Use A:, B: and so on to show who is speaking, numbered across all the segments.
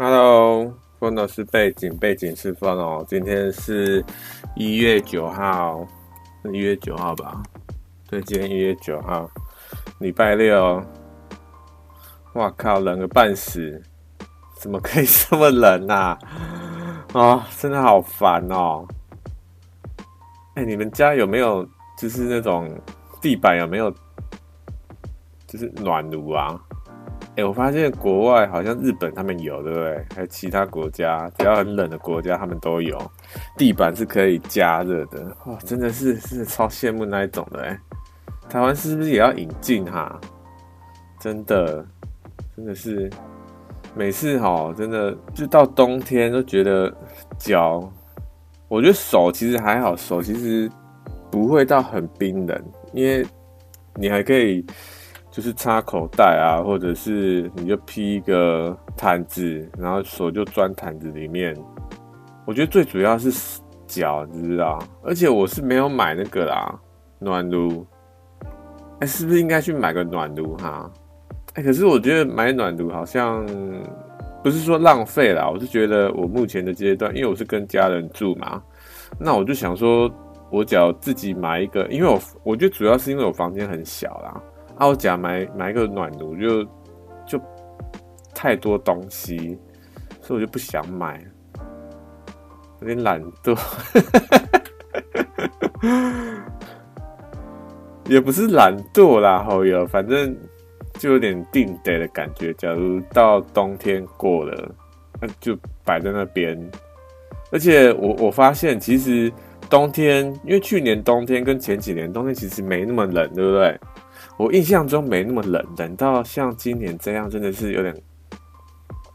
A: Hello，风的是背景，背景是风哦。今天是一月九号，一月九号吧？对，今天一月九号，礼拜六。哇靠，冷个半死，怎么可以这么冷呐？啊，真的好烦哦。哎，你们家有没有就是那种地板有没有就是暖炉啊？哎、我发现国外好像日本他们有，对不对？还有其他国家，只要很冷的国家，他们都有地板是可以加热的。哇，真的是是超羡慕那一种的哎。台湾是不是也要引进哈？真的，真的是每次哈，真的就到冬天都觉得脚，我觉得手其实还好，手其实不会到很冰冷，因为你还可以。就是插口袋啊，或者是你就披一个毯子，然后手就钻毯子里面。我觉得最主要是脚，你知道？而且我是没有买那个啦，暖炉。哎，是不是应该去买个暖炉哈？哎，可是我觉得买暖炉好像不是说浪费啦，我是觉得我目前的阶段，因为我是跟家人住嘛，那我就想说，我只要自己买一个，因为我我觉得主要是因为我房间很小啦。澳甲买买一个暖炉就就太多东西，所以我就不想买，有点懒惰，也不是懒惰啦，好友，反正就有点定得的感觉。假如到冬天过了，那就摆在那边。而且我我发现，其实冬天，因为去年冬天跟前几年冬天其实没那么冷，对不对？我印象中没那么冷，冷到像今年这样，真的是有点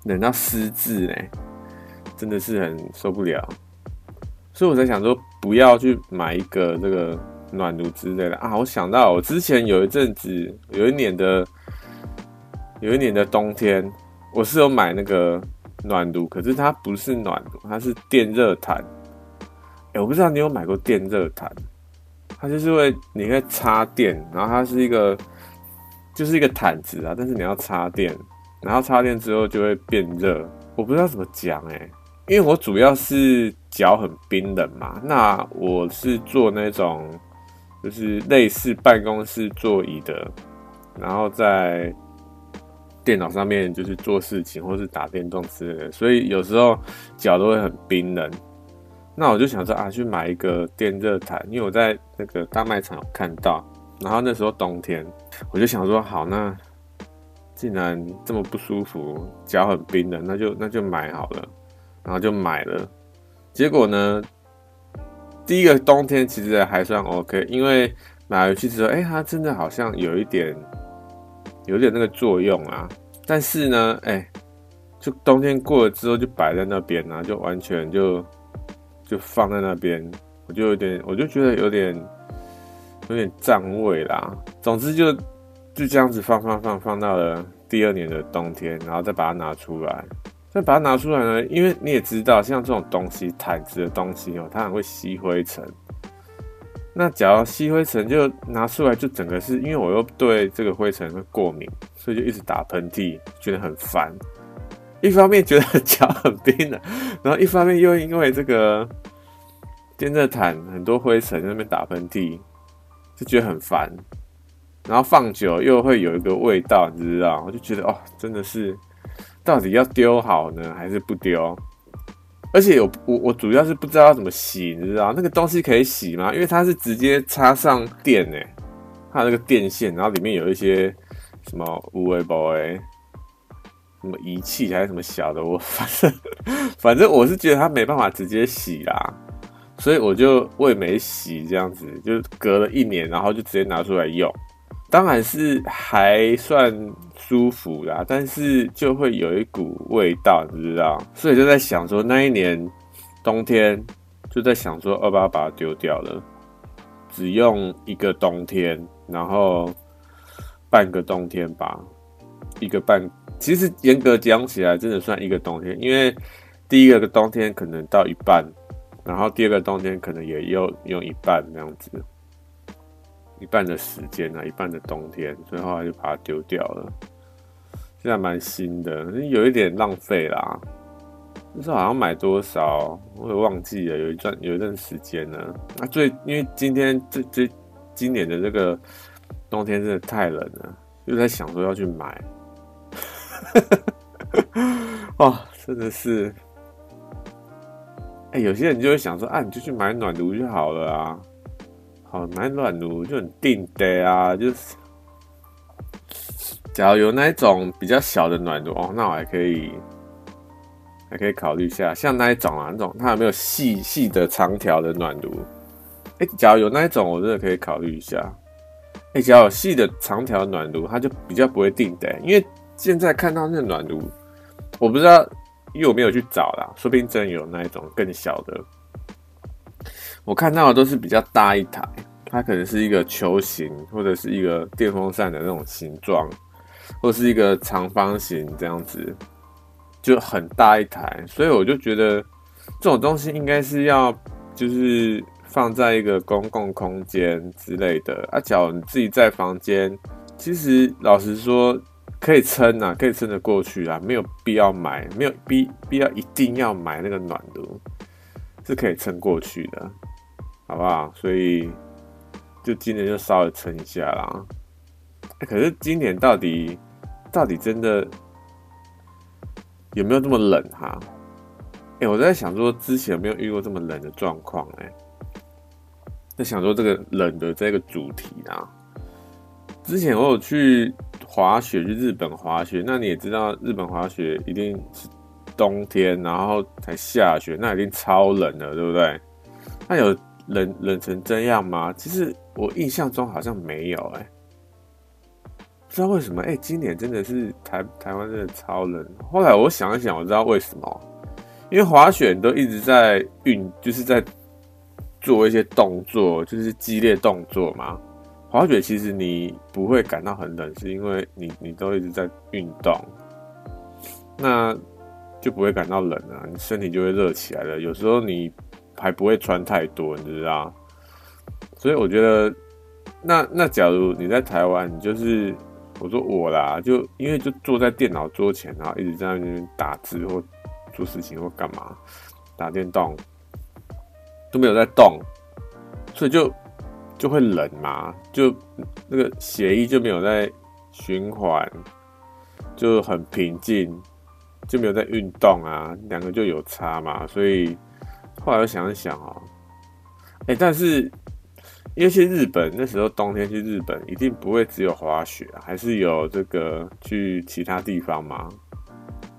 A: 冷到失智嘞，真的是很受不了。所以我在想说，不要去买一个这个暖炉之类的啊。我想到我之前有一阵子，有一年的有一年的冬天，我是有买那个暖炉，可是它不是暖炉，它是电热毯。哎，我不知道你有买过电热毯。它就是会，你可以插电，然后它是一个，就是一个毯子啊，但是你要插电，然后插电之后就会变热。我不知道怎么讲哎、欸，因为我主要是脚很冰冷嘛，那我是做那种，就是类似办公室座椅的，然后在电脑上面就是做事情或是打电动之类的，所以有时候脚都会很冰冷。那我就想说啊，去买一个电热毯，因为我在那个大卖场有看到，然后那时候冬天，我就想说好，那既然这么不舒服，脚很冰的，那就那就买好了，然后就买了。结果呢，第一个冬天其实还算 OK，因为买回去之后，哎，它真的好像有一点，有点那个作用啊。但是呢，哎，就冬天过了之后就摆在那边啊，就完全就。就放在那边，我就有点，我就觉得有点有点占位啦。总之就就这样子放放放放到了第二年的冬天，然后再把它拿出来。再把它拿出来呢，因为你也知道，像这种东西，毯子的东西哦，它很会吸灰尘。那假如吸灰尘，就拿出来，就整个是因为我又对这个灰尘会过敏，所以就一直打喷嚏，觉得很烦。一方面觉得脚很冰冷，然后一方面又因为这个电热毯很多灰尘在那边打喷嚏，就觉得很烦。然后放久又会有一个味道，你知道？我就觉得哦，真的是到底要丢好呢，还是不丢？而且我我我主要是不知道要怎么洗，你知道？那个东西可以洗吗？因为它是直接插上电诶，它那个电线，然后里面有一些什么无微波诶。什么仪器还是什么小的，我 反正反正我是觉得它没办法直接洗啦，所以我就我也没洗这样子，就隔了一年，然后就直接拿出来用，当然是还算舒服啦，但是就会有一股味道，你知道？所以就在想说那一年冬天就在想说要不要把它丢掉了，只用一个冬天，然后半个冬天吧，一个半。其实严格讲起来，真的算一个冬天，因为第一个冬天可能到一半，然后第二个冬天可能也又用一半那样子，一半的时间啊，一半的冬天，所以后来就把它丢掉了。现在蛮新的，有一点浪费啦。那时候好像买多少，我也忘记了，有一段有一段时间了。那最因为今天这这今年的这个冬天真的太冷了，又在想说要去买。哇，真的是，哎、有些人就会想说啊，你就去买暖炉就好了啊。好，买暖炉就很定的啊，就是，假如有那一种比较小的暖炉哦，那我还可以。还可以考虑一下，像那一种啊，那种它有没有细细的长条的暖炉？哎、欸，假如有那一种，我真的可以考虑一下。哎、欸，假有细的长条暖炉，它就比较不会定的，因为现在看到那暖炉，我不知道，因为我没有去找啦，说不定真有那一种更小的。我看到的都是比较大一台，它可能是一个球形，或者是一个电风扇的那种形状，或是一个长方形这样子。就很大一台，所以我就觉得这种东西应该是要就是放在一个公共空间之类的。啊，假如你自己在房间，其实老实说可以撑啊，可以撑得过去啊，没有必要买，没有必必要一定要买那个暖炉，是可以撑过去的，好不好？所以就今年就稍微撑一下啦。可是今年到底到底真的？有没有这么冷哈？哎、我在想说，之前有没有遇过这么冷的状况？哎，在想说这个冷的这个主题啊。之前我有去滑雪，去日本滑雪。那你也知道，日本滑雪一定是冬天，然后才下雪，那一定超冷的，对不对？那有冷冷成这样吗？其实我印象中好像没有，哎。不知道为什么，哎、今年真的是台台湾真的超冷。后来我想一想，我知道为什么，因为滑雪都一直在运，就是在做一些动作，就是激烈动作嘛。滑雪其实你不会感到很冷，是因为你你都一直在运动，那就不会感到冷啊，你身体就会热起来了。有时候你还不会穿太多，你知道？所以我觉得，那那假如你在台湾，你就是。我说我啦，就因为就坐在电脑桌前，然后一直在那边打字或做事情或干嘛，打电动都没有在动，所以就就会冷嘛，就那个血液就没有在循环，就很平静，就没有在运动啊，两个就有差嘛，所以后来我想一想哦，哎、但是。因为去日本那时候冬天去日本一定不会只有滑雪啊，还是有这个去其他地方嘛，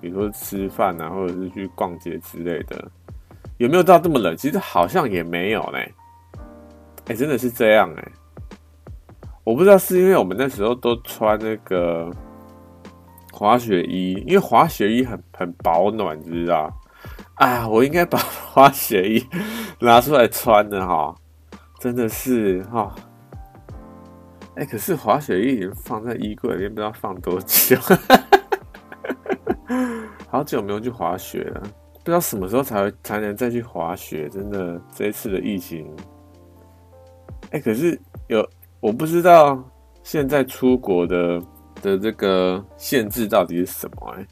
A: 比如说吃饭啊，或者是去逛街之类的。有没有到这么冷？其实好像也没有呢。哎，真的是这样哎。我不知道是因为我们那时候都穿那个滑雪衣，因为滑雪衣很很保暖，你知道？啊，我应该把 滑雪衣拿出来穿的哈。真的是哈，哎、可是滑雪衣已经放在衣柜里面，不知道放多久，好久没有去滑雪了，不知道什么时候才才能再去滑雪。真的，这一次的疫情，哎、可是有我不知道现在出国的的这个限制到底是什么？哎，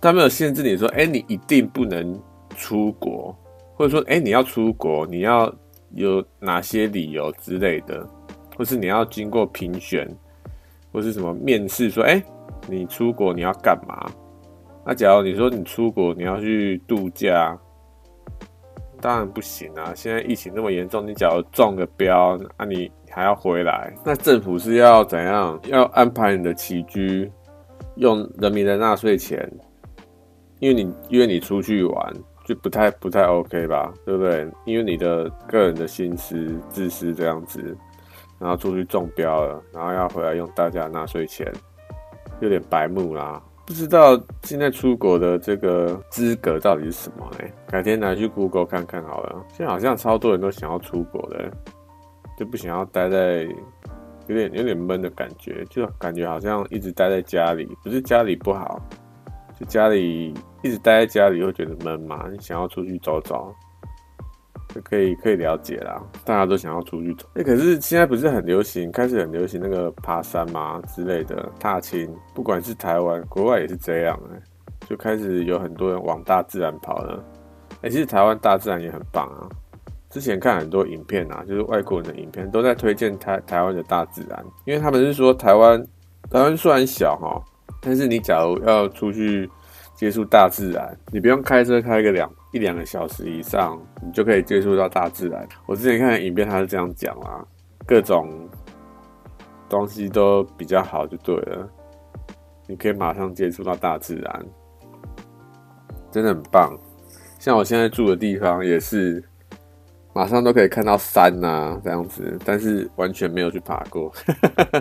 A: 他没有限制你说，哎、你一定不能出国，或者说，哎、你要出国，你要。有哪些理由之类的，或是你要经过评选，或是什么面试，说，哎、你出国你要干嘛？那假如你说你出国你要去度假，当然不行啊！现在疫情那么严重，你假如中个标，那、啊、你还要回来，那政府是要怎样？要安排你的起居，用人民的纳税钱，因为你约你出去玩。就不太不太 OK 吧，对不对？因为你的个人的心思自私这样子，然后出去中标了，然后要回来用大家的纳税钱，有点白目啦。不知道现在出国的这个资格到底是什么呢？改天拿去 Google 看看好了。现在好像超多人都想要出国的，就不想要待在有点有点闷的感觉，就感觉好像一直待在家里，不是家里不好。就家里一直待在家里会觉得闷嘛？你想要出去走走，可以可以了解啦。大家都想要出去走，哎、可是现在不是很流行，开始很流行那个爬山嘛之类的踏青，不管是台湾国外也是这样、就开始有很多人往大自然跑了。哎、其实台湾大自然也很棒啊。之前看很多影片啊，就是外国人的影片，都在推荐台台湾的大自然，因为他们是说台湾台湾虽然小哈，但是你假如要出去接触大自然，你不用开车开个两一两个小时以上，你就可以接触到大自然。我之前看影片，他是这样讲啊，各种东西都比较好，就对了。你可以马上接触到大自然，真的很棒。像我现在住的地方也是，马上都可以看到山啊，这样子，但是完全没有去爬过。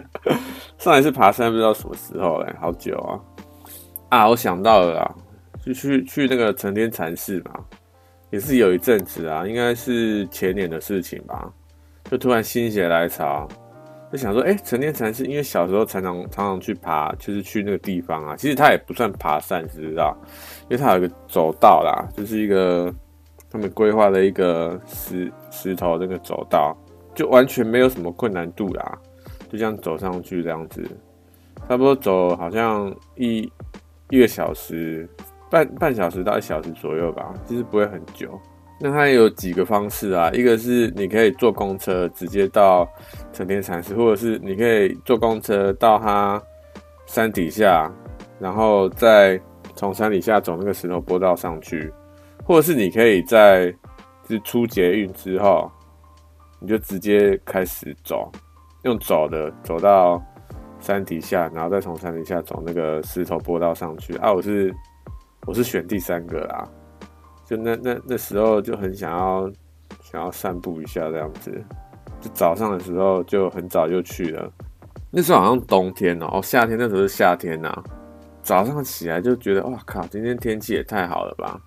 A: 上一次爬山不知道什么时候嘞，好久啊！啊，我想到了啦，就去去那个成天禅寺嘛，也是有一阵子啊，应该是前年的事情吧，就突然心血来潮。就想说，哎、成天禅寺，因为小时候常常常常去爬，就是去那个地方啊。其实它也不算爬山，知不知道？因为它有个走道啦，就是一个他们规划的一个石石头那个走道，就完全没有什么困难度啦，就这样走上去这样子，差不多走好像一一个小时，半半小时到一小时左右吧，其实不会很久。那它有几个方式啊，一个是你可以坐公车直接到成天禅寺，或者是你可以坐公车到它山底下，然后再从山底下走那个石头坡道上去，或者是你可以在是出捷运之后，你就直接开始走，用走的走到山底下，然后再从山底下走那个石头坡道上去。啊，我是我是选第三个啦。就那那那时候就很想要想要散步一下这样子，就早上的时候就很早就去了。那时候好像冬天哦，哦夏天那时候是夏天呐。早上起来就觉得哇靠，今天天气也太好了吧！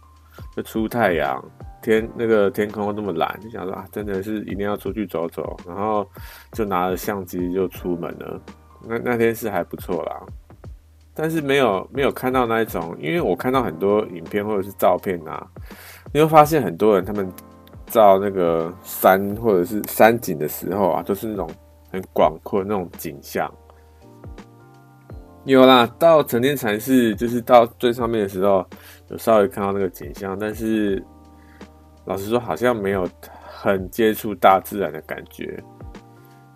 A: 就出太阳，天那个天空那么蓝，就想说啊，真的是一定要出去走走。然后就拿着相机就出门了。那那天是还不错啦。但是没有没有看到那一种，因为我看到很多影片或者是照片啊，你会发现很多人他们照那个山或者是山景的时候啊，都是那种很广阔那种景象。有啦，到成天禅寺就是到最上面的时候，有稍微看到那个景象，但是老实说好像没有很接触大自然的感觉。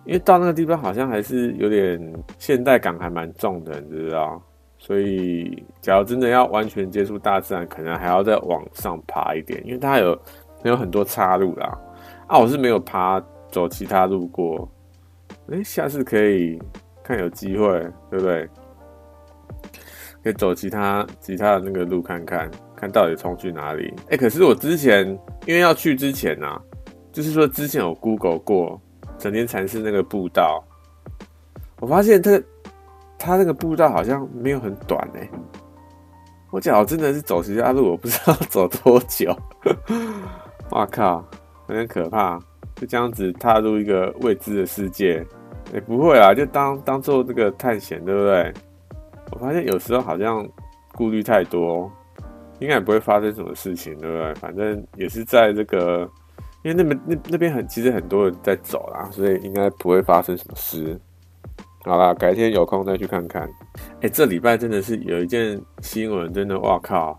A: 因为到那个地方好像还是有点现代感还蛮重的，你知道？所以，假如真的要完全接触大自然，可能还要再往上爬一点，因为它有有很多岔路啦。啊，我是没有爬走其他路过。哎，下次可以看有机会，对不对？可以走其他其他的那个路看看，看到底冲去哪里。哎，可是我之前因为要去之前啊，就是说之前有 Google 过。整天禅寺那个步道，我发现它它那个步道好像没有很短哎、欸，我脚真的是走其他路，我不知道走多久。哇靠，有点可怕，就这样子踏入一个未知的世界。也、不会啊，就当当做这个探险，对不对？我发现有时候好像顾虑太多，应该也不会发生什么事情，对不对？反正也是在这个。因为那边那那边很其实很多人在走啦，所以应该不会发生什么事。好啦，改天有空再去看看。哎、这礼拜真的是有一件新闻，真的哇靠！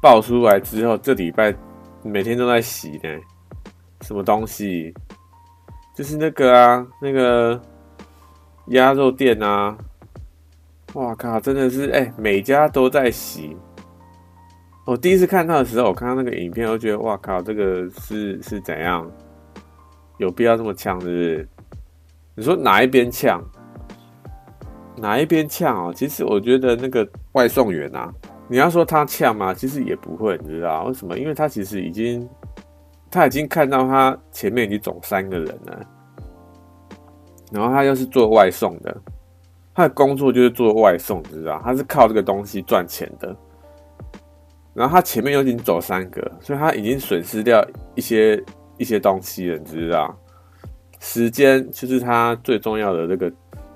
A: 爆出来之后，这礼拜每天都在洗呢。什么东西？就是那个啊，那个鸭肉店啊！哇靠，真的是哎、每家都在洗。我第一次看到的时候，我看到那个影片，我觉得哇靠，这个是是怎样？有必要这么呛，是不是？你说哪一边呛？哪一边呛哦？其实我觉得那个外送员啊，你要说他呛吗？其实也不会，你知道为什么？因为他其实已经他已经看到他前面已经走三个人了，然后他又是做外送的，他的工作就是做外送，你知道？他是靠这个东西赚钱的。然后他前面又已经走三个，所以他已经损失掉一些一些东西了，你知道？时间就是他最重要的这个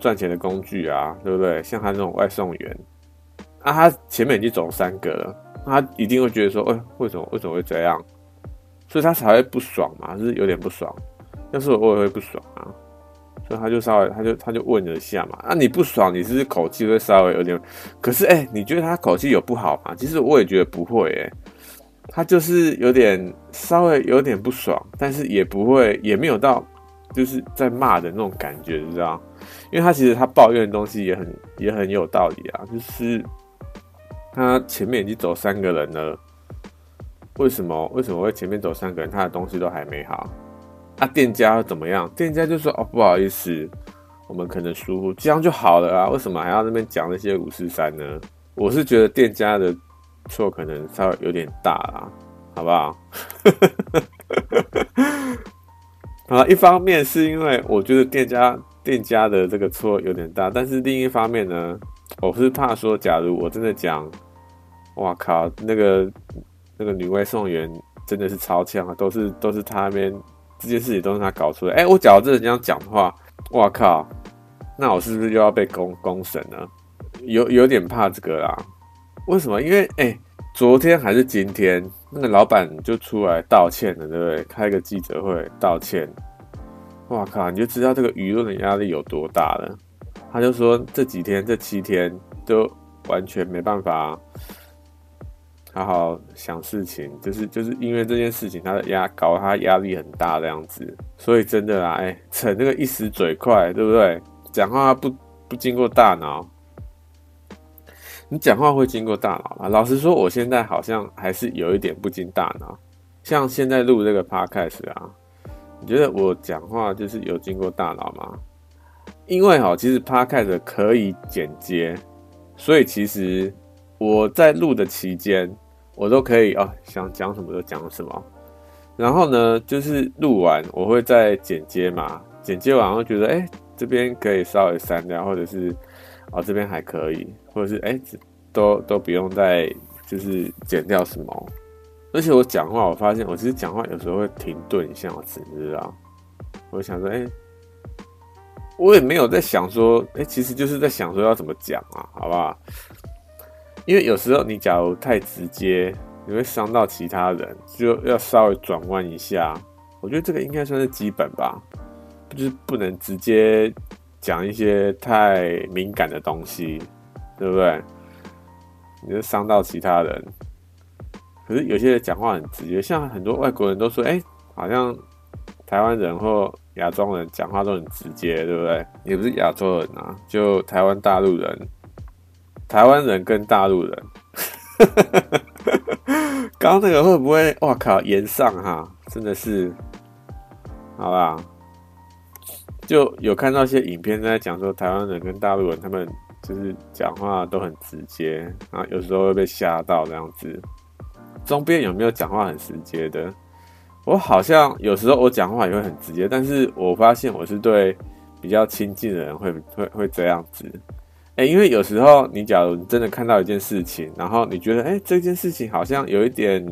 A: 赚钱的工具啊，对不对？像他这种外送员，啊，他前面已经走三个了，他一定会觉得说，哎，为什么为什么会这样？所以他才会不爽嘛，就是有点不爽。要是我，也会不爽啊。所以他就稍微他就他就问了一下嘛，啊你不爽，你是不是口气会稍微有点，可是哎、你觉得他口气有不好吗？其实我也觉得不会哎、他就是有点稍微有点不爽，但是也不会也没有到就是在骂的那种感觉，你知道？因为他其实他抱怨的东西也很也很有道理啊，就是他前面已经走三个人了，为什么为什么会前面走三个人，他的东西都还没好？啊，店家怎么样？店家就说：“哦，不好意思，我们可能疏忽，这样就好了啊，为什么还要那边讲那些五四三呢？”我是觉得店家的错可能稍微有点大啦，好不好？啊，一方面是因为我觉得店家店家的这个错有点大，但是另一方面呢，我是怕说，假如我真的讲，哇靠，那个那个女外送员真的是超强啊，都是都是他那边。这件事情都是他搞出来。哎、我假如真的这样讲的话，哇靠，那我是不是又要被公公审呢？有有点怕这个啦。为什么？因为哎、昨天还是今天，那个老板就出来道歉了，对不对？开个记者会道歉。哇靠，你就知道这个舆论的压力有多大了。他就说这几天这七天都完全没办法。好好想事情，就是就是因为这件事情，他的压搞他压力很大这样子，所以真的啊，哎、逞那个一时嘴快，对不对？讲话不不经过大脑，你讲话会经过大脑吗？老实说，我现在好像还是有一点不经大脑。像现在录这个 podcast 啊，你觉得我讲话就是有经过大脑吗？因为哈，其实 podcast 可以剪接，所以其实我在录的期间。我都可以哦，想讲什么就讲什么。然后呢，就是录完我会再剪接嘛，剪接完会觉得，哎，这边可以稍微删掉，或者是哦这边还可以，或者是哎，都都不用再就是剪掉什么。而且我讲话，我发现我其实讲话有时候会停顿一下，我知道。我想说，哎，我也没有在想说，哎，其实就是在想说要怎么讲啊，好不好？因为有时候你假如太直接，你会伤到其他人，就要稍微转弯一下。我觉得这个应该算是基本吧，就是不能直接讲一些太敏感的东西，对不对？你就伤到其他人。可是有些人讲话很直接，像很多外国人都说，哎，好像台湾人或亚洲人讲话都很直接，对不对？也不是亚洲人啊，就台湾大陆人。台湾人跟大陆人，刚刚那个会不会？哇靠，炎上哈，真的是，好吧？就有看到一些影片在讲说，台湾人跟大陆人他们就是讲话都很直接，啊，有时候会被吓到这样子。中边有没有讲话很直接的？我好像有时候我讲话也会很直接，但是我发现我是对比较亲近的人会会会这样子。哎、因为有时候你假如真的看到一件事情，然后你觉得哎、这件事情好像有一点，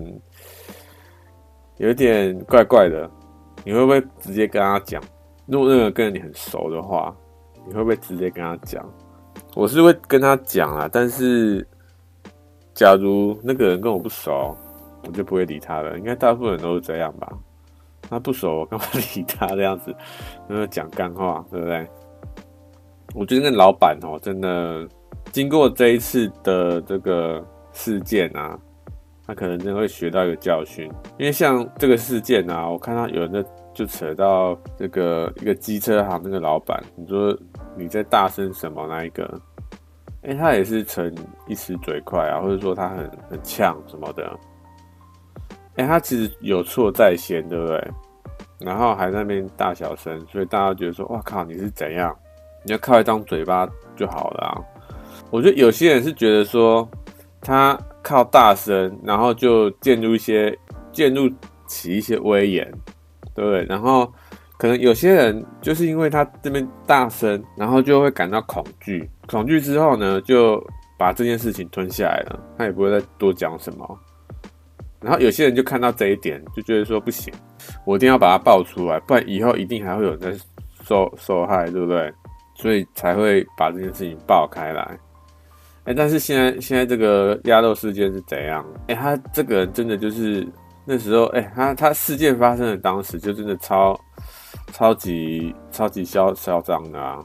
A: 有一点怪怪的，你会不会直接跟他讲？如果那个跟你很熟的话，你会不会直接跟他讲？我是会跟他讲啊，但是假如那个人跟我不熟，我就不会理他了。应该大部分人都是这样吧？他不熟，我干嘛理他这样子？因为讲干话，对不对？我觉得那老板哦，真的经过这一次的这个事件啊，他可能真的会学到一个教训。因为像这个事件啊，我看到有人在就扯到这个一个机车行那个老板，你说你在大声什么那一个？哎、他也是逞一时嘴快啊，或者说他很很呛什么的。哎、他其实有错在先，对不对？然后还在那边大小声，所以大家觉得说，哇靠，你是怎样？你要靠一张嘴巴就好了啊！我觉得有些人是觉得说，他靠大声，然后就建立一些建立起一些威严，对不对？然后可能有些人就是因为他这边大声，然后就会感到恐惧，恐惧之后呢，就把这件事情吞下来了，他也不会再多讲什么。然后有些人就看到这一点，就觉得说不行，我一定要把它爆出来，不然以后一定还会有人在受受害，对不对？所以才会把这件事情爆开来，哎、但是现在现在这个鸭肉事件是怎样？哎、他这个人真的就是那时候，哎、他他事件发生的当时就真的超超级超级嚣嚣张的啊！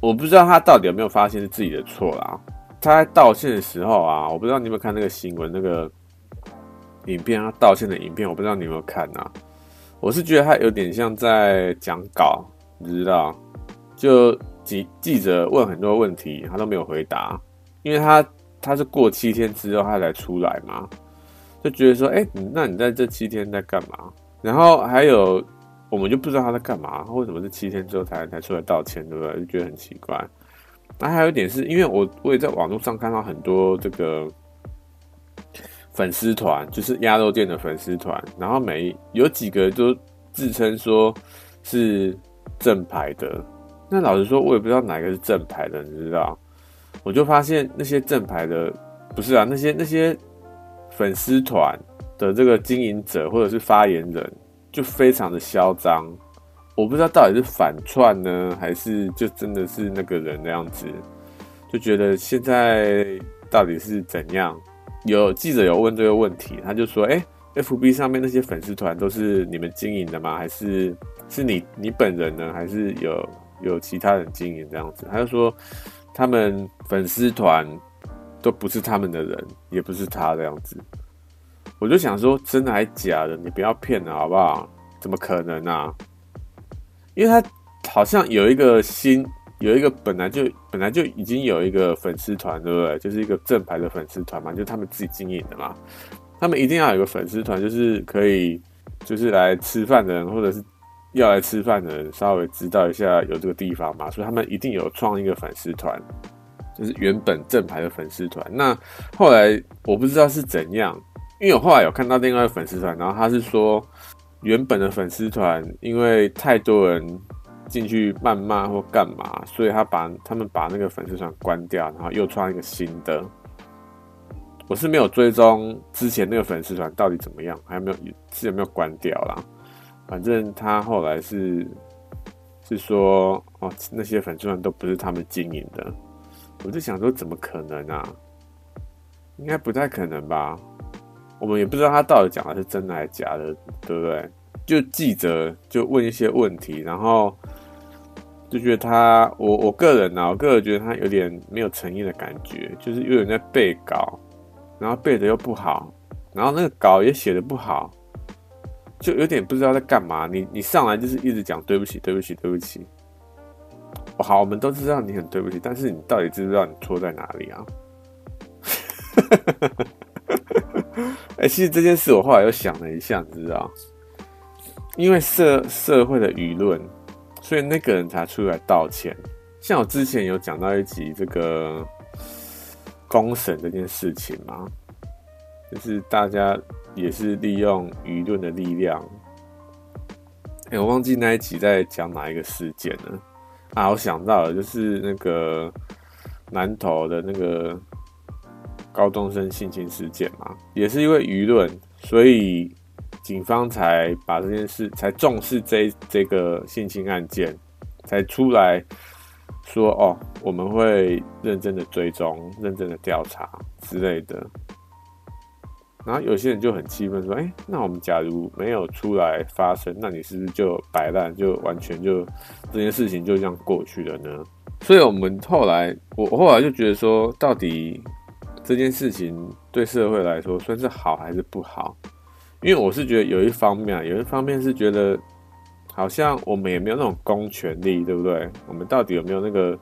A: 我不知道他到底有没有发现是自己的错啦。他在道歉的时候啊，我不知道你有没有看那个新闻，那个影片，他道歉的影片，我不知道你有没有看啊？我是觉得他有点像在讲稿，你知道？就记记者问很多问题，他都没有回答，因为他他是过七天之后他才出来嘛，就觉得说，哎，那你在这七天在干嘛？然后还有，我们就不知道他在干嘛，为什么这七天之后才才出来道歉，对不对？就觉得很奇怪。那还有一点是因为我我也在网络上看到很多这个粉丝团，就是鸭肉店的粉丝团，然后每有几个都自称说是正牌的。那老实说，我也不知道哪个是正牌的，你知道？我就发现那些正牌的不是啊，那些那些粉丝团的这个经营者或者是发言人就非常的嚣张。我不知道到底是反串呢，还是就真的是那个人那样子，就觉得现在到底是怎样？有记者有问这个问题，他就说：“哎，FB 上面那些粉丝团都是你们经营的吗？还是是你你本人呢？还是有有其他人经营这样子？”他就说：“他们粉丝团都不是他们的人，也不是他这样子。”我就想说，真的还假的？你不要骗了好不好？怎么可能啊？因为他好像有一个新，有一个本来就本来就已经有一个粉丝团，对不对？就是一个正牌的粉丝团嘛，就他们自己经营的嘛。他们一定要有个粉丝团，就是可以，就是来吃饭的人或者是要来吃饭的人，稍微知道一下有这个地方嘛。所以他们一定有创一个粉丝团，就是原本正牌的粉丝团。那后来我不知道是怎样，因为我后来有看到另外一个粉丝团，然后他是说。原本的粉丝团因为太多人进去谩骂或干嘛，所以他把他们把那个粉丝团关掉，然后又创一个新的。我是没有追踪之前那个粉丝团到底怎么样，还有没有是有没有关掉啦。反正他后来是是说哦，那些粉丝团都不是他们经营的。我就想说，怎么可能啊？应该不太可能吧？我们也不知道他到底讲的是真的还是假的，对不对？就记者就问一些问题，然后就觉得他，我我个人呢、我个人觉得他有点没有诚意的感觉，就是有点在背稿，然后背的又不好，然后那个稿也写的不好，就有点不知道在干嘛。你你上来就是一直讲对不起，对不起，对不起。好，我们都知道你很对不起，但是你到底知不知道你错在哪里啊？哎、其实这件事我后来又想了一下，你知道，因为社社会的舆论，所以那个人才出来道歉。像我之前有讲到一集这个公审这件事情嘛，就是大家也是利用舆论的力量。哎、我忘记那一集在讲哪一个事件了啊！我想到了，就是那个南投的那个。高中生性侵事件嘛，也是因为舆论，所以警方才把这件事才重视这这个性侵案件，才出来说哦，我们会认真的追踪、认真的调查之类的。然后有些人就很气愤说：“哎，那我们假如没有出来发声，那你是不是就摆烂，就完全就这件事情就这样过去了呢？”所以，我们后来，我后来就觉得说，到底。这件事情对社会来说算是好还是不好？因为我是觉得有一方面啊，有一方面是觉得好像我们也没有那种公权力，对不对？我们到底有没有那个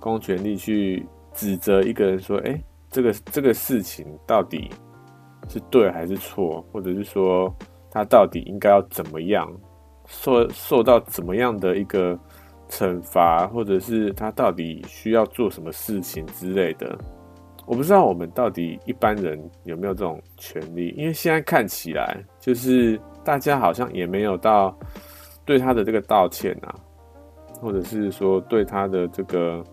A: 公权力去指责一个人说，哎，这个这个事情到底是对还是错？或者是说他到底应该要怎么样受受到怎么样的一个惩罚，或者是他到底需要做什么事情之类的？我不知道我们到底一般人有没有这种权利，因为现在看起来就是大家好像也没有到对他的这个道歉啊，或者是说对他的这个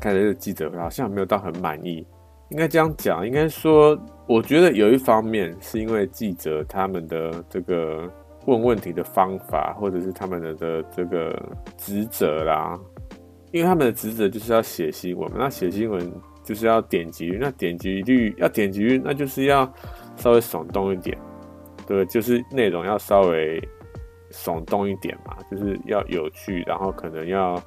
A: 看这个记者好像没有到很满意。应该这样讲，应该说，我觉得有一方面是因为记者他们的这个问问题的方法，或者是他们的的这个职责啦，因为他们的职责就是要写新闻，那写新闻。就是要点击率，那点击率要点击率，那就是要稍微耸动一点，对，就是内容要稍微耸动一点嘛，就是要有趣，然后可能要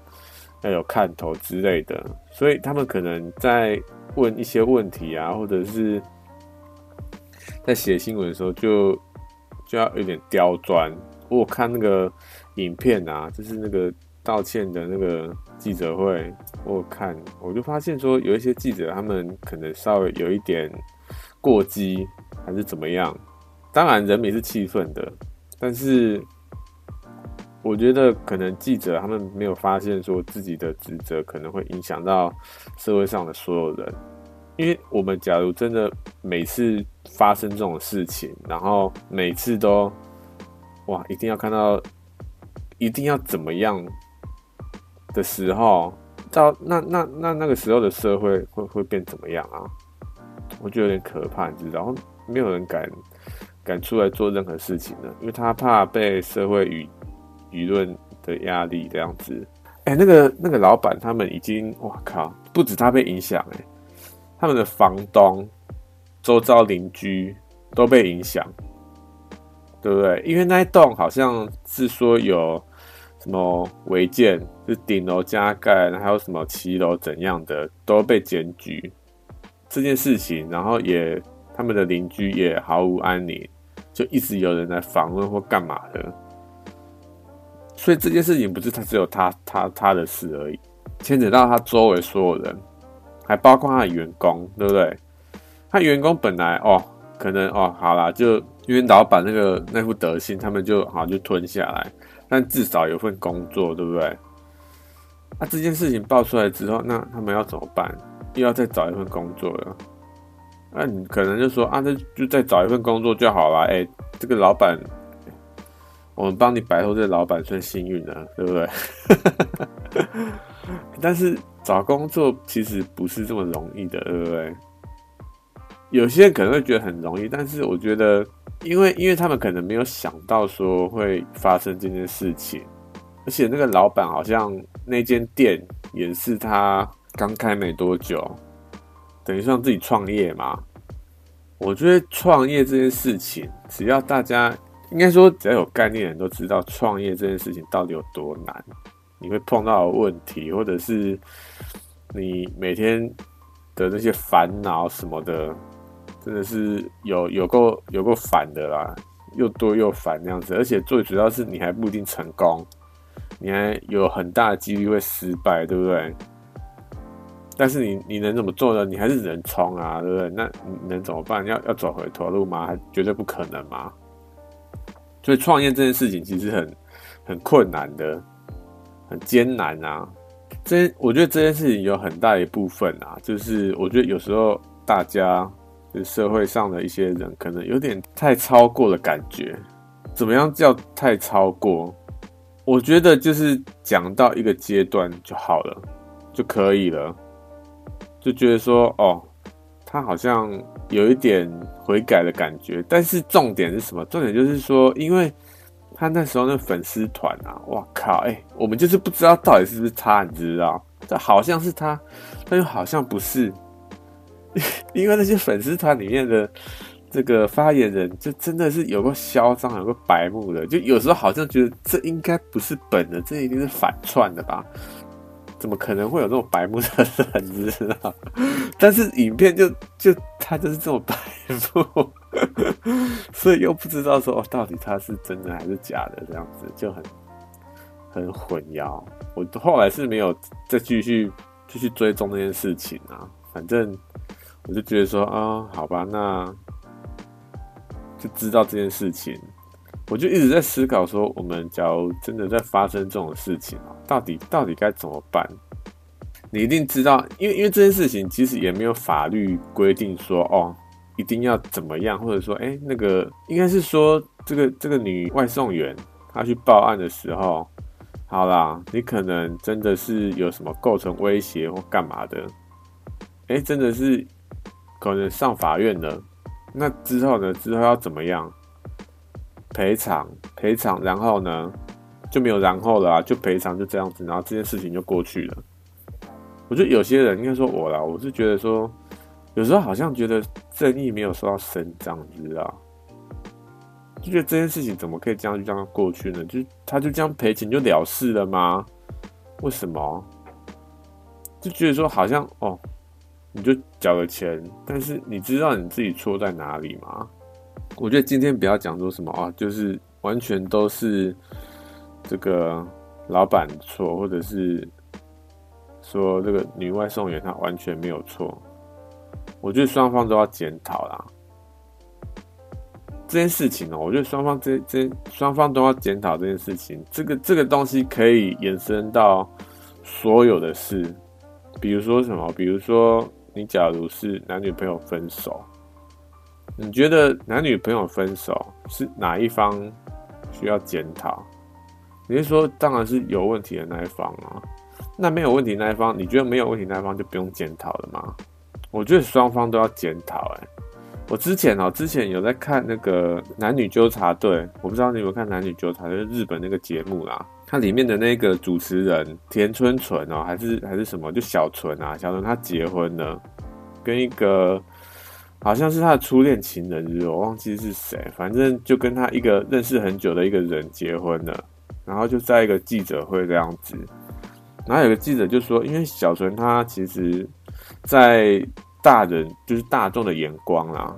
A: 要有看头之类的，所以他们可能在问一些问题啊，或者是在写新闻的时候就就要有点刁钻。我看那个影片啊，就是那个道歉的那个记者会，我看我就发现说，有一些记者他们可能稍微有一点过激，还是怎么样。当然人民是气愤的，但是我觉得可能记者他们没有发现说自己的职责可能会影响到社会上的所有人，因为我们假如真的每次发生这种事情，然后每次都哇一定要看到一定要怎么样的时候，到那那那那个时候的社会会会变怎么样啊？我觉得有点可怕，你知道，没有人敢。敢出来做任何事情呢？因为他怕被社会舆舆论的压力这样子。哎、那个那个老板他们已经，哇靠，不止他被影响，哎，他们的房东、周遭邻居都被影响，对不对？因为那一栋好像是说有什么违建，是顶楼加盖，还有什么骑楼怎样的都被检举这件事情，然后也他们的邻居也毫无安宁。就一直有人来访问或干嘛的，所以这件事情不是他只有他他他的事而已，牵扯到他周围所有人，还包括他的员工，对不对？他员工本来哦，可能哦，好啦，就因为老板那个那副德行，他们就好就吞下来，但至少有份工作，对不对？那、啊、这件事情爆出来之后，那他们要怎么办？又要再找一份工作了。那、你可能就说啊，那就再找一份工作就好了。哎、这个老板，我们帮你摆脱这老板算幸运了，对不对？但是找工作其实不是这么容易的，对不对？有些人可能会觉得很容易，但是我觉得，因为因为他们可能没有想到说会发生这件事情，而且那个老板好像那间店也是他刚开没多久。等于像自己创业嘛？我觉得创业这件事情，只要大家应该说，只要有概念的人都知道创业这件事情到底有多难。你会碰到的问题，或者是你每天的那些烦恼什么的，真的是有有够有够烦的啦，又多又烦那样子。而且最主要是你还不一定成功，你还有很大的几率会失败，对不对？但是你你能怎么做呢？你还是只能冲啊，对不对？那你能怎么办？要要走回头路吗？还绝对不可能吗？所以创业这件事情其实很很困难的，很艰难啊。这我觉得这件事情有很大一部分啊，就是我觉得有时候大家就是社会上的一些人可能有点太超过的感觉。怎么样叫太超过？我觉得就是讲到一个阶段就好了，就可以了。就觉得说，哦，他好像有一点悔改的感觉，但是重点是什么？重点就是说，因为他那时候那粉丝团啊，哇靠，哎、我们就是不知道到底是不是他，你知道？这好像是他，但又好像不是，因为那些粉丝团里面的这个发言人，就真的是有个嚣张，有个白目的，就有时候好像觉得这应该不是本的，这一定是反串的吧。怎么可能会有这种白目的人，知道？但是影片就就他就是这么白目，所以又不知道说，到底他是真的还是假的，这样子就很很混淆。我后来是没有再继续继续追踪那件事情啊，反正我就觉得说啊、好吧，那就知道这件事情。我就一直在思考说，我们假如真的在发生这种事情，到底到底该怎么办？你一定知道，因为因为这件事情其实也没有法律规定说哦，一定要怎么样，或者说，哎，那个应该是说，这个这个女外送员她去报案的时候，好啦，你可能真的是有什么构成威胁或干嘛的，哎，真的是可能上法院了，那之后呢？之后要怎么样？赔偿赔偿，然后呢就没有然后了啊，就赔偿就这样子，然后这件事情就过去了。我觉得有些人应该说我啦，我是觉得说，有时候好像觉得正义没有受到伸张，你知道？就觉得这件事情怎么可以这样就这样过去呢？就他就这样赔钱就了事了吗？为什么？就觉得说好像哦，你就缴了钱，但是你知道你自己错在哪里吗？我觉得今天不要讲说什么啊，就是完全都是这个老板错，或者是说这个女外送员她完全没有错。我觉得双方都要检讨啦。这件事情呢，我觉得双方这这双方都要检讨这件事情。这个这个东西可以延伸到所有的事，比如说什么？比如说你假如是男女朋友分手，你觉得男女朋友分手是哪一方需要检讨？你是说当然是有问题的那一方啊？那没有问题那一方，你觉得没有问题那一方就不用检讨了吗？我觉得双方都要检讨。哎，我之前哦，之前有在看那个男女纠察队，我不知道你有没有看男女纠察队，日本那个节目啦。它里面的那个主持人田村淳哦，还是还是什么，就小纯啊，小纯他结婚了，跟一个好像是他的初恋情人，是我忘记是谁，反正就跟他一个认识很久的一个人结婚了，然后就在一个记者会这样子，然后有个记者就说，因为小纯他其实，在大人就是大众的眼光啦，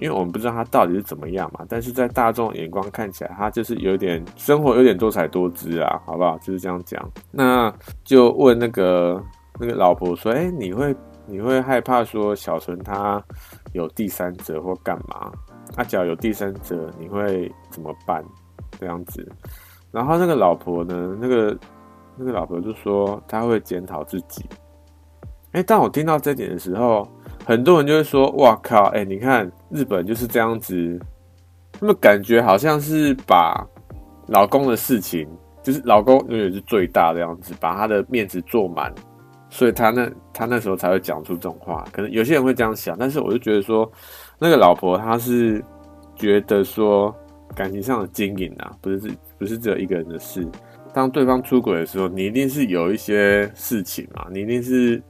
A: 因为我们不知道他到底是怎么样嘛，但是在大众眼光看起来，他就是有点生活有点多彩多姿啊，好不好？就是这样讲。那就问那个那个老婆说：“哎、你会你会害怕说小纯他有第三者或干嘛？他只要有第三者，你会怎么办？这样子。”然后那个老婆呢，那个那个老婆就说：“他会检讨自己。”哎，当我听到这点的时候，很多人就会说：“哇靠！哎，你看日本就是这样子，他们感觉好像是把老公的事情，就是老公永远是最大的样子，把他的面子做满，所以他那他那时候才会讲出这种话。可能有些人会这样想，但是我就觉得说，那个老婆她是觉得说感情上的经营啊，不是不是只有一个人的事。当对方出轨的时候，你一定是有一些事情嘛，你一定是。”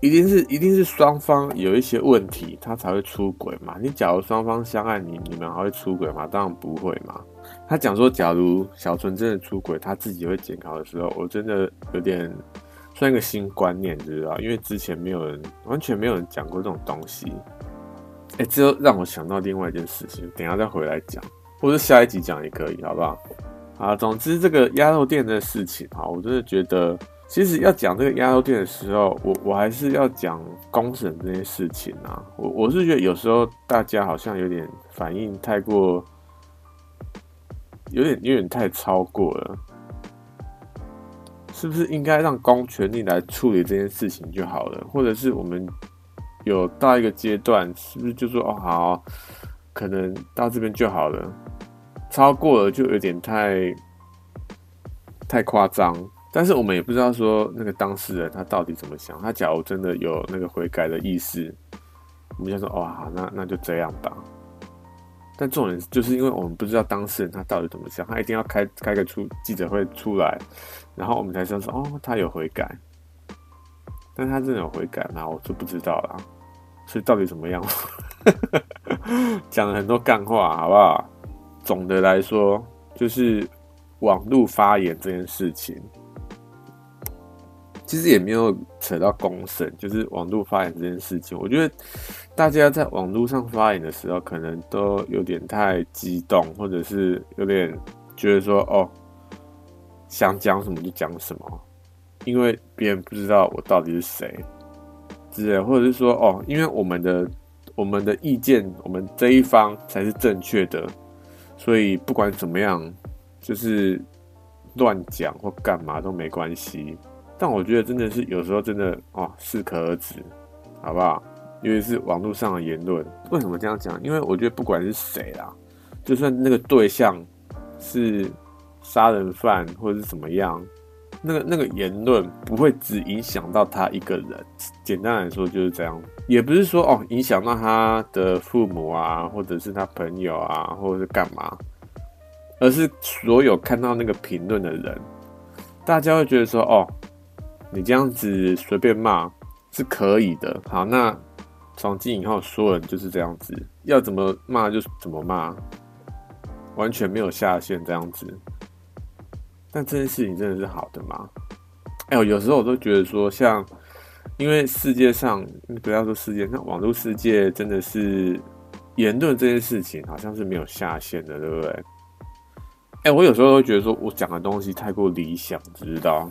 A: 一定是一定是双方有一些问题，他才会出轨嘛。你假如双方相爱，你你们还会出轨吗？当然不会嘛。他讲说，假如小纯真的出轨，他自己会检讨的时候，我真的有点算一个新观念，知道？因为之前没有人完全没有人讲过这种东西。哎、欸，这又让我想到另外一件事情，等下再回来讲，或者下一集讲也可以，好不好？好，总之这个鸭肉店的事情，啊，我真的觉得。其实要讲这个鸭肉店的时候，我我还是要讲公审这件事情啊。我我是觉得有时候大家好像有点反应太过，有点有点太超过了，是不是应该让公权力来处理这件事情就好了？或者是我们有到一个阶段，是不是就说哦好，可能到这边就好了？超过了就有点太太夸张。但是我们也不知道说那个当事人他到底怎么想。他假如真的有那个悔改的意思，我们就说哇，那那就这样吧。但重点就是因为我们不知道当事人他到底怎么想，他一定要开开个出记者会出来，然后我们才知道说哦，他有悔改。但他真的有悔改吗？我就不知道了。所以到底怎么样？讲了很多干话，好不好？总的来说，就是网络发言这件事情。其实也没有扯到公审，就是网络发言这件事情。我觉得大家在网络上发言的时候，可能都有点太激动，或者是有点觉得说哦，想讲什么就讲什么，因为别人不知道我到底是谁之类，或者是说哦，因为我们的我们的意见，我们这一方才是正确的，所以不管怎么样，就是乱讲或干嘛都没关系。但我觉得真的是有时候真的哦，适可而止，好不好？因为是网络上的言论，为什么这样讲？因为我觉得不管是谁啦，就算那个对象是杀人犯或者是怎么样，那个那个言论不会只影响到他一个人。简单来说就是这样，也不是说哦影响到他的父母啊，或者是他朋友啊，或者是干嘛，而是所有看到那个评论的人，大家会觉得说哦。你这样子随便骂是可以的。好，那从今以后，所有人就是这样子，要怎么骂就怎么骂，完全没有下限这样子。但这件事情真的是好的吗？哎呦，有时候我都觉得说，像因为世界上不要说世界，像网络世界真的是言论这件事情，好像是没有下限的，对不对？哎，我有时候会觉得说我讲的东西太过理想，知道？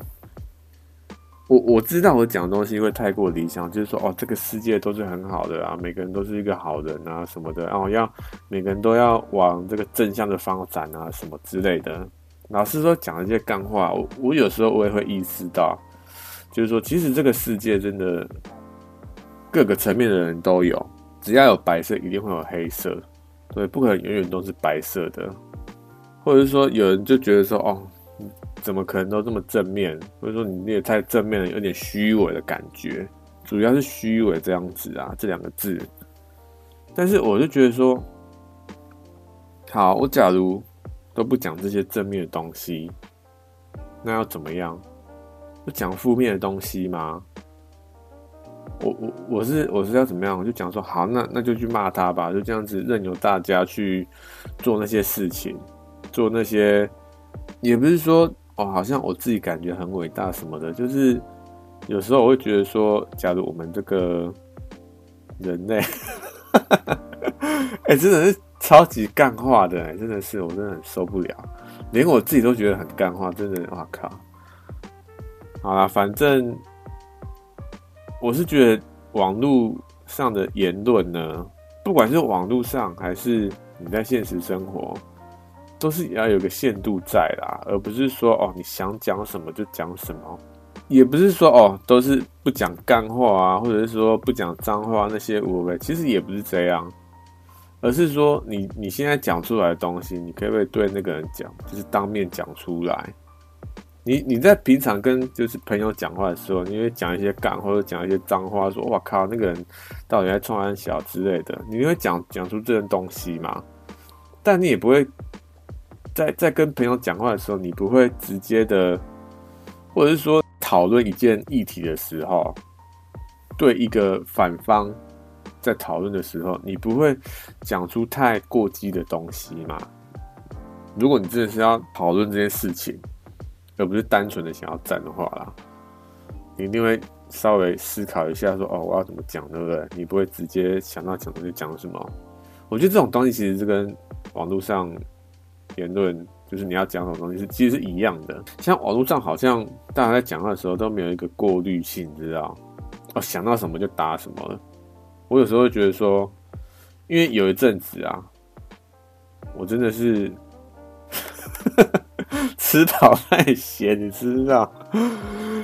A: 我我知道我讲的东西会太过理想，就是说哦，这个世界都是很好的啊，每个人都是一个好人啊什么的，然后要每个人都要往这个正向的发展啊什么之类的。老实说，讲一些干话，我我有时候我也会意识到，就是说，其实这个世界真的各个层面的人都有，只要有白色，一定会有黑色，对，不可能永远都是白色的。或者是说，有人就觉得说，哦。怎么可能都这么正面？或者说你也太正面了，有点虚伪的感觉。主要是虚伪这样子啊，这两个字。但是我就觉得说，好，我假如都不讲这些正面的东西，那要怎么样？不讲负面的东西吗？我我我是我是要怎么样？我就讲说好，那那就去骂他吧，就这样子任由大家去做那些事情，做那些，也不是说。哦，好像我自己感觉很伟大什么的，就是有时候我会觉得说，假如我们这个人类，哎、欸，真的是超级干话的，真的是，我真的很受不了，连我自己都觉得很干话，真的，哇靠！好啦，反正我是觉得网络上的言论呢，不管是网络上还是你在现实生活。都是要有个限度在啦，而不是说哦，你想讲什么就讲什么，也不是说哦，都是不讲干话啊，或者是说不讲脏话那些无谓，其实也不是这样，而是说你你现在讲出来的东西，你可不可以对那个人讲，就是当面讲出来。你你在平常跟就是朋友讲话的时候，你会讲一些干或者讲一些脏话，说哇靠，那个人到底在冲三小之类的，你会讲讲出这件东西吗？但你也不会。在在跟朋友讲话的时候，你不会直接的，或者是说讨论一件议题的时候，对一个反方在讨论的时候，你不会讲出太过激的东西嘛？如果你真的是要讨论这件事情，而不是单纯的想要赞的话啦，你一定会稍微思考一下说，哦，我要怎么讲，对不对？你不会直接想到讲就讲什么。我觉得这种东西其实是跟网络上。言论就是你要讲什么东西是其实是一样的，像网络上好像大家在讲话的时候都没有一个过滤性，你知道？哦，想到什么就答什么。我有时候会觉得说，因为有一阵子啊，我真的是 吃饱太闲，你知道？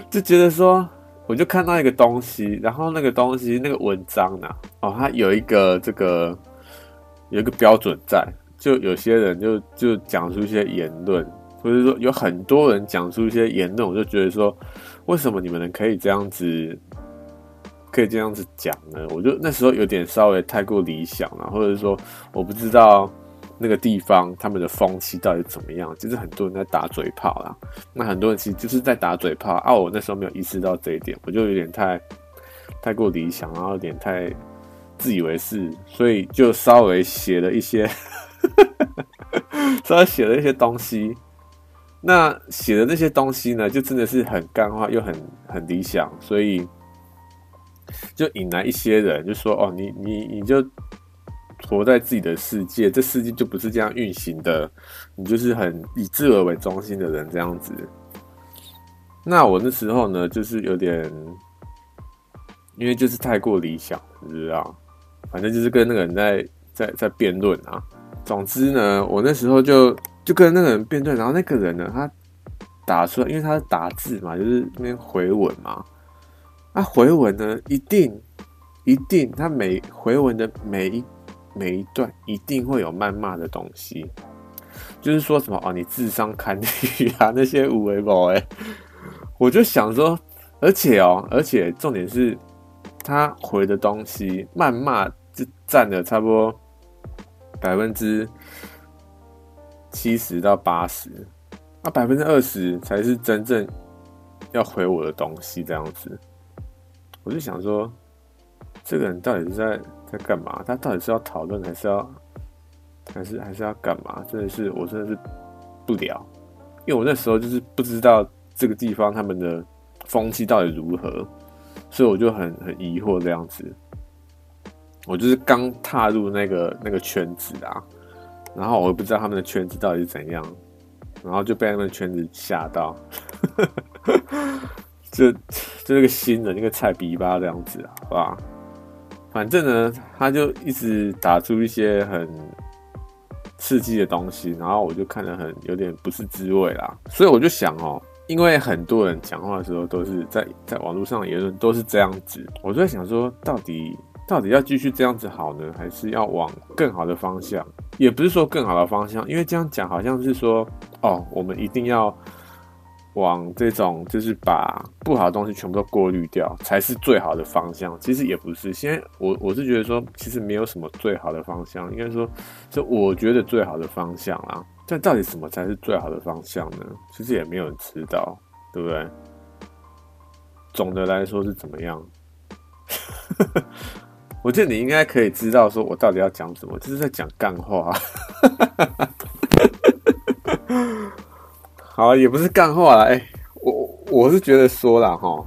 A: 就觉得说，我就看到一个东西，然后那个东西那个文章呢、啊，哦，它有一个这个有一个标准在。就有些人就就讲出一些言论，或者说有很多人讲出一些言论，我就觉得说，为什么你们能可以这样子，可以这样子讲呢？我就那时候有点稍微太过理想了，或者说我不知道那个地方他们的风气到底怎么样，就是很多人在打嘴炮啦。那很多人其实就是在打嘴炮啊，我那时候没有意识到这一点，我就有点太太过理想，然后有点太自以为是，所以就稍微写了一些。所以写了一些东西，那写的那些东西呢，就真的是很干话又很很理想，所以就引来一些人就说：“哦，你你你就活在自己的世界，这世界就不是这样运行的，你就是很以自我为中心的人这样子。”那我那时候呢，就是有点，因为就是太过理想，你知道，反正就是跟那个人在在在辩论啊。总之呢，我那时候就就跟那个人辩论，然后那个人呢，他打出来，因为他是打字嘛，就是那边回文嘛。他回文呢，一定一定，他每回文的每一每一段，一定会有谩骂的东西，就是说什么哦，你智商堪虑啊，那些无为宝哎，我就想说，而且哦，而且重点是，他回的东西谩骂就占了差不多。百分之七十到八十，那百分之二十才是真正要回我的东西。这样子，我就想说，这个人到底是在在干嘛？他到底是要讨论，还是要还是还是要干嘛？真的是我真的是不了，因为我那时候就是不知道这个地方他们的风气到底如何，所以我就很很疑惑这样子。我就是刚踏入那个那个圈子啊，然后我也不知道他们的圈子到底是怎样，然后就被他们的圈子吓到，就就那个新人那个菜逼吧这样子啊，好吧？反正呢，他就一直打出一些很刺激的东西，然后我就看得很有点不是滋味啦。所以我就想哦，因为很多人讲话的时候都是在在网络上言论都是这样子，我就在想说，到底。到底要继续这样子好呢，还是要往更好的方向？也不是说更好的方向，因为这样讲好像是说，哦，我们一定要往这种就是把不好的东西全部都过滤掉，才是最好的方向。其实也不是，现在我我是觉得说，其实没有什么最好的方向，应该说是我觉得最好的方向啦。但到底什么才是最好的方向呢？其实也没有人知道，对不对？总的来说是怎么样？我觉得你应该可以知道，说我到底要讲什么，就是在讲干话。好，也不是干话啦，哎、我我是觉得说啦哈，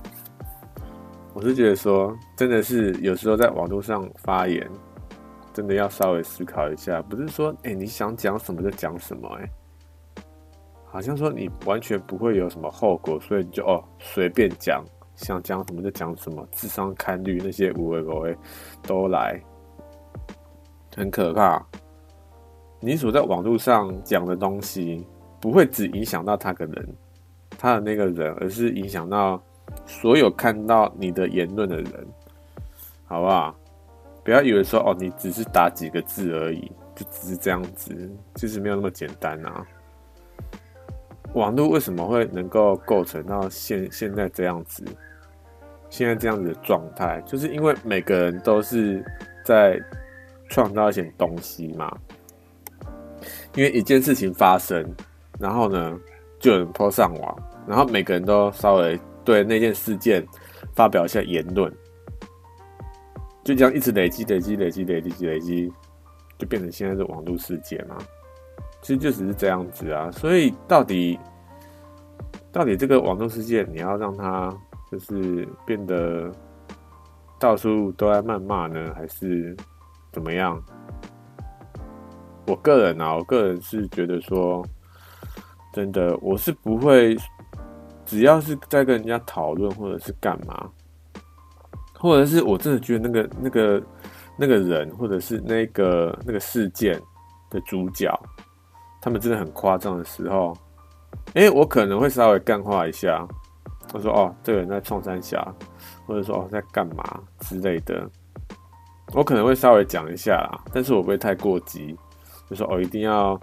A: 我是觉得说，真的是有时候在网络上发言，真的要稍微思考一下，不是说，哎、你想讲什么就讲什么、欸，哎，好像说你完全不会有什么后果，所以你就哦随便讲。想讲什么就讲什么，智商堪虑那些无为无为都来，很可怕。你所在网络上讲的东西，不会只影响到他个人，他的那个人，而是影响到所有看到你的言论的人，好不好？不要以为说哦，你只是打几个字而已，就只是这样子，其实没有那么简单啊。网络为什么会能够构成到现现在这样子？现在这样子的状态，就是因为每个人都是在创造一些东西嘛。因为一件事情发生，然后呢，就有人 po 上网，然后每个人都稍微对那件事件发表一下言论，就这样一直累积、累积、累积、累积、累积，就变成现在的网络世界嘛。其实就只是这样子啊。所以到底，到底这个网络世界，你要让它。就是变得到处都在谩骂呢，还是怎么样？我个人啊，我个人是觉得说，真的，我是不会，只要是在跟人家讨论或者是干嘛，或者是我真的觉得那个那个那个人，或者是那个那个事件的主角，他们真的很夸张的时候，哎，我可能会稍微干话一下。我说哦，这个人在冲三小，或者说哦在干嘛之类的，我可能会稍微讲一下啦，但是我不会太过激，就说哦一定要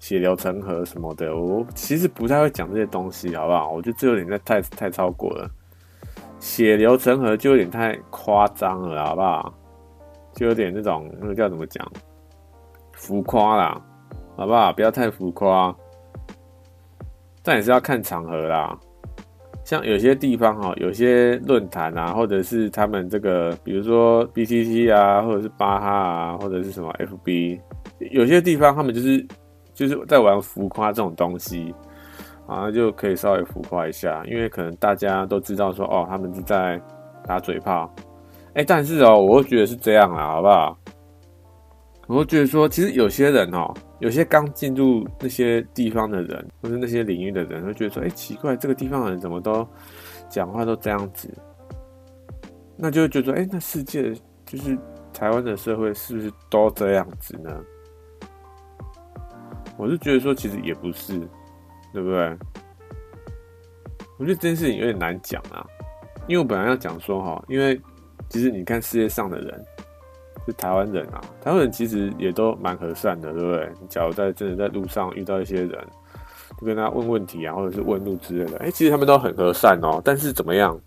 A: 血流成河什么的，我其实不太会讲这些东西，好不好？我觉得这有点在太太超过了，血流成河就有点太夸张了，好不好？就有点那种那个叫怎么讲，浮夸啦，好不好？不要太浮夸，但也是要看场合啦。像有些地方哈，有些论坛啊，或者是他们这个，比如说 BTC 啊，或者是巴哈啊，或者是什么 FB，有些地方他们就是就是在玩浮夸这种东西啊，就可以稍微浮夸一下，因为可能大家都知道说哦，他们是在打嘴炮，哎、但是哦，我会觉得是这样啦，好不好？我会觉得说，其实有些人哦。有些刚进入那些地方的人，或是那些领域的人，会觉得说：“哎、奇怪，这个地方的人怎么都讲话都这样子？”那就会觉得说：“哎、那世界就是台湾的社会是不是都这样子呢？”我是觉得说，其实也不是，对不对？我觉得这件事情有点难讲啊，因为我本来要讲说哈，因为其实你看世界上的人。是台湾人啊，台湾人其实也都蛮和善的，对不对？你假如在真的在路上遇到一些人，就跟他问问题啊，或者是问路之类的，哎、其实他们都很和善哦。但是怎么样？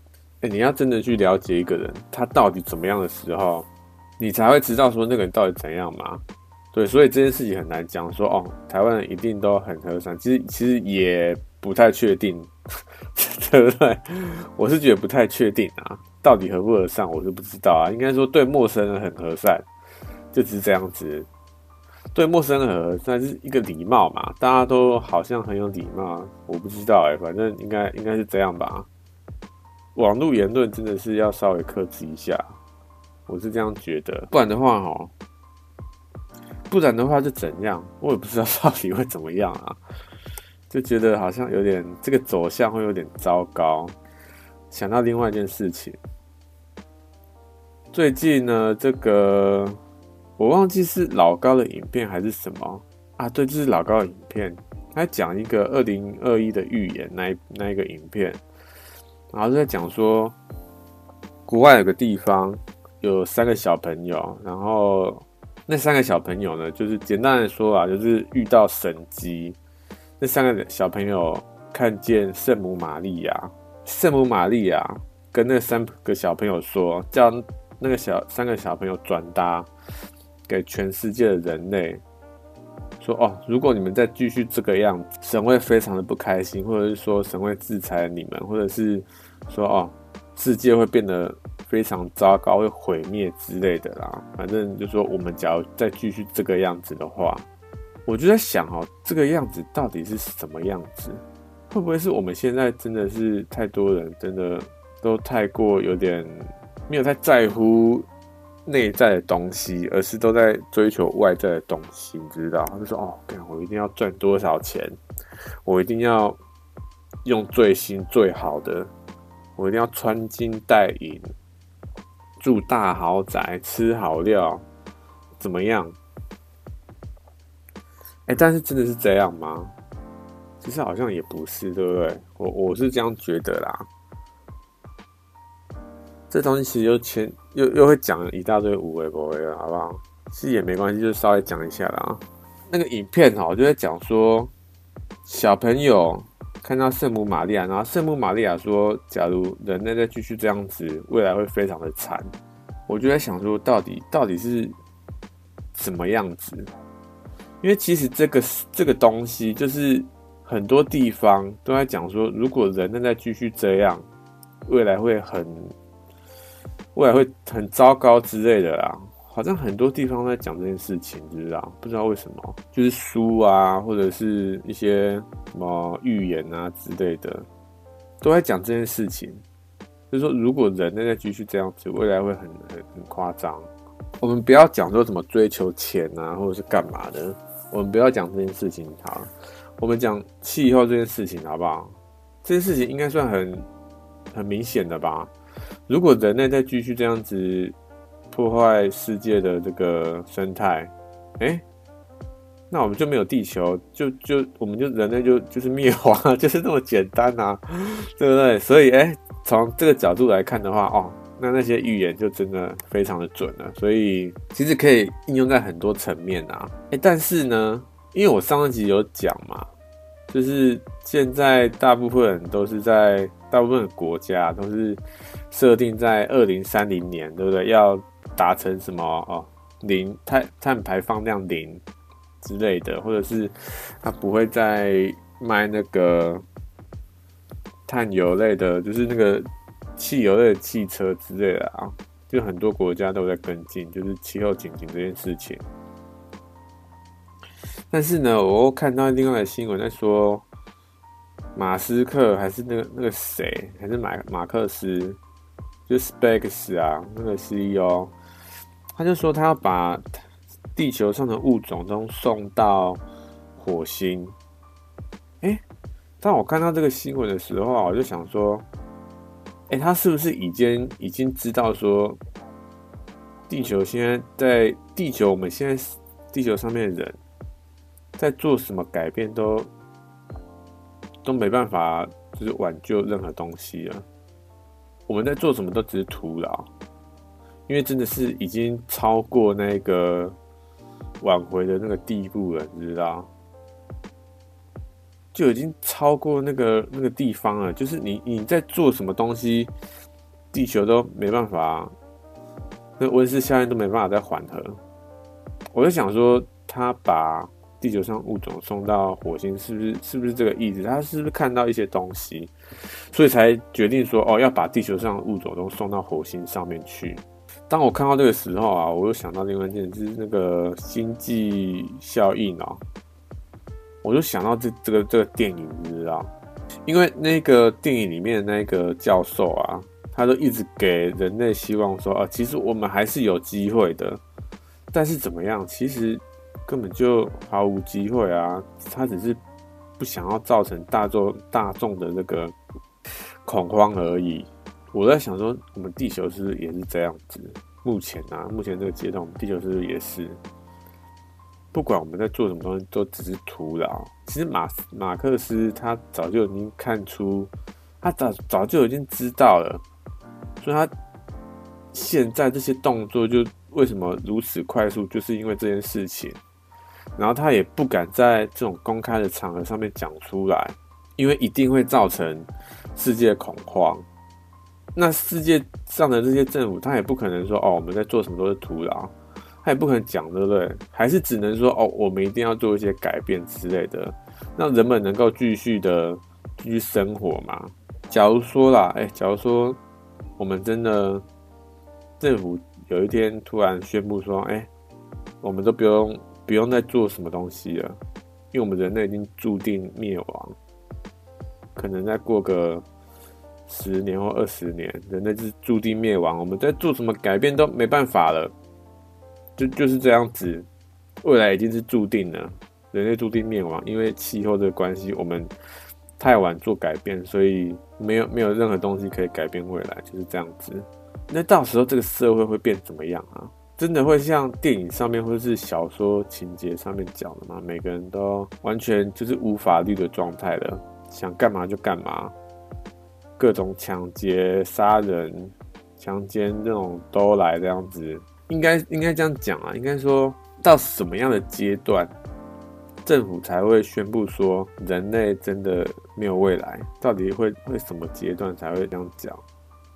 A: 哎、你要真的去了解一个人，他到底怎么样的时候，你才会知道说那个人到底怎样嘛？对，所以这件事情很难讲说哦，台湾人一定都很和善。其实其实也不太确定，对不对？我是觉得不太确定啊。到底合不合上，我就不知道啊。应该说对陌生人很和善，就只是这样子。对陌生人很和善是一个礼貌嘛，大家都好像很有礼貌，我不知道哎、反正应该应该是这样吧。网络言论真的是要稍微克制一下，我是这样觉得。不然的话哦，不然的话就怎样？我也不知道到底会怎么样啊。就觉得好像有点这个走向会有点糟糕。想到另外一件事情，最近呢，这个我忘记是老高的影片还是什么啊？对，就是老高的影片，他讲一个二零二一的预言，那那一个影片，然后就在讲说，国外有个地方有三个小朋友，然后那三个小朋友呢，就是简单的说啊，就是遇到神迹。那三个小朋友看见圣母玛利亚，圣母玛利亚跟那三个小朋友说，叫那个小三个小朋友转达给全世界的人类，说哦，如果你们再继续这个样子，神会非常的不开心，或者是说神会制裁你们，或者是说哦，世界会变得非常糟糕，会毁灭之类的啦。反正就说我们假如再继续这个样子的话。我就在想哦，这个样子到底是什么样子？会不会是我们现在真的是太多人，真的都太过有点没有太在乎内在的东西，而是都在追求外在的东西？你知道？他就说哦，我一定要赚多少钱，我一定要用最新最好的，我一定要穿金戴银，住大豪宅，吃好料，怎么样？哎、但是真的是这样吗？其实好像也不是，对不对？我我是这样觉得啦。这东西其实又前又又会讲一大堆有的没的，好不好？其实也没关系，就稍微讲一下啦。那个影片哈，就在讲说小朋友看到圣母玛利亚，然后圣母玛利亚说，假如人类再继续这样子，未来会非常的惨。我就在想说，到底到底是怎么样子？因为其实这个这个东西，就是很多地方都在讲说，如果人类再继续这样，未来会很，未来会很糟糕之类的啦。好像很多地方在讲这件事情，知不知道？不知道为什么，就是书啊，或者是一些什么预言啊之类的，都在讲这件事情。就是说，如果人类再继续这样子，未来会很很很夸张。我们不要讲说什么追求钱啊，或者是干嘛的。我们不要讲这件事情，好，我们讲气候这件事情，好不好？这件事情应该算很很明显的吧？如果人类再继续这样子破坏世界的这个生态，哎，那我们就没有地球，就就我们就人类就就是灭亡，就是那么简单啊，对不对？所以，哎，从这个角度来看的话，哦。那那些预言就真的非常的准了，所以其实可以应用在很多层面啊。哎，但是呢，因为我上一集有讲嘛，就是现在大部分人都是在大部分国家都是设定在二零三零年，对不对？要达成什么哦，零碳碳排放量零之类的，或者是他不会再卖那个碳油类的，就是那个。汽油类的汽车之类的啊，就很多国家都在跟进，就是气候紧急这件事情。但是呢，我又看到另外的新闻在说，马斯克还是那个那个谁，还是马马克思，就 SpaceX 啊，那个 CEO，他就说他要把地球上的物种都送到火星。哎，当我看到这个新闻的时候，我就想说。哎、他是不是已经已经知道说，地球现在在地球，我们现在地球上面的人在做什么改变都都没办法，就是挽救任何东西了。我们在做什么都只是徒劳，因为真的是已经超过那个挽回的那个地步了，你知道？就已经超过那个那个地方了，就是你你在做什么东西，地球都没办法，那温室效应都没办法再缓和。我就想说，他把地球上物种送到火星，是不是是不是这个意思？他是不是看到一些东西，所以才决定说哦，要把地球上物种都送到火星上面去？当我看到这个时候啊，我又想到另外一件，就是那个星际效应哦，我就想到这这个这个电影，你知道？因为那个电影里面的那个教授啊，他都一直给人类希望说啊，其实我们还是有机会的。但是怎么样？其实根本就毫无机会啊！他只是不想要造成大众大众的那个恐慌而已。我在想说，我们地球是不是也是这样子？目前啊，目前这个阶段，我们地球是不是也是？不管我们在做什么东西，都只是徒劳。其实马马克思他早就已经看出，他早早就已经知道了，所以他现在这些动作就为什么如此快速，就是因为这件事情。然后他也不敢在这种公开的场合上面讲出来，因为一定会造成世界恐慌。那世界上的这些政府，他也不可能说哦，我们在做什么都是徒劳，他也不可能讲，对不对？还是只能说哦，我们一定要做一些改变之类的，让人们能够继续的继续生活嘛。假如说啦，哎，假如说我们真的政府有一天突然宣布说，哎，我们都不用 不用再做什么东西了，因为我们人类已经注定灭亡，可能再过个。十年或二十年，人类是注定灭亡。我们在做什么改变都没办法了，就就是这样子。未来已经是注定了，人类注定灭亡，因为气候的关系，我们太晚做改变，所以没有没有任何东西可以改变未来，就是这样子。那到时候这个社会会变怎么样啊？真的会像电影上面或者是小说情节上面讲的吗？每个人都完全就是无法律的状态了，想干嘛就干嘛。各种抢劫、杀人、强奸这种都来这样子，应该应该这样讲啊，应该说到什么样的阶段，政府才会宣布说人类真的没有未来？到底会会什么阶段才会这样讲？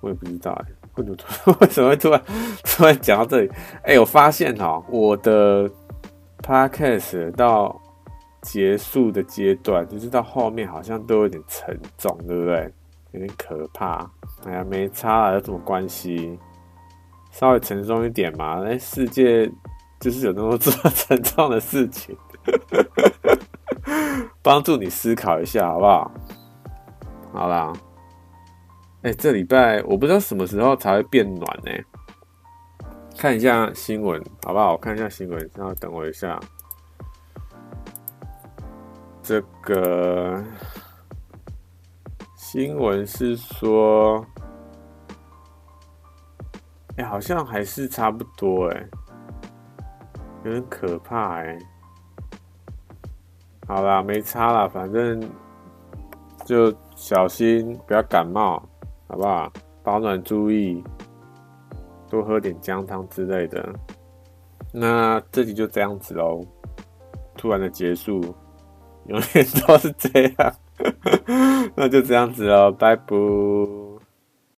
A: 我也不知道哎、为什么为什么会突然突然讲到这里？哎、我发现哈，我的 podcast 到结束的阶段，就是到后面好像都有点沉重，对不对？有点可怕，哎呀，没差啊，有什么关系？稍微沉重一点嘛。哎，世界就是有那么多沉重的事情，帮助你思考一下，好不好？好啦，哎，这礼拜我不知道什么时候才会变暖呢？看一下新闻，好不好？我看一下新闻，然后等我一下，这个。新闻是说，哎、好像还是差不多，哎，有点可怕，哎。好啦，没差啦，反正就小心，不要感冒，好不好？保暖注意，多喝点姜汤之类的。那这集就这样子喽，突然的结束，永远都是这样。那就这样子喽，拜拜。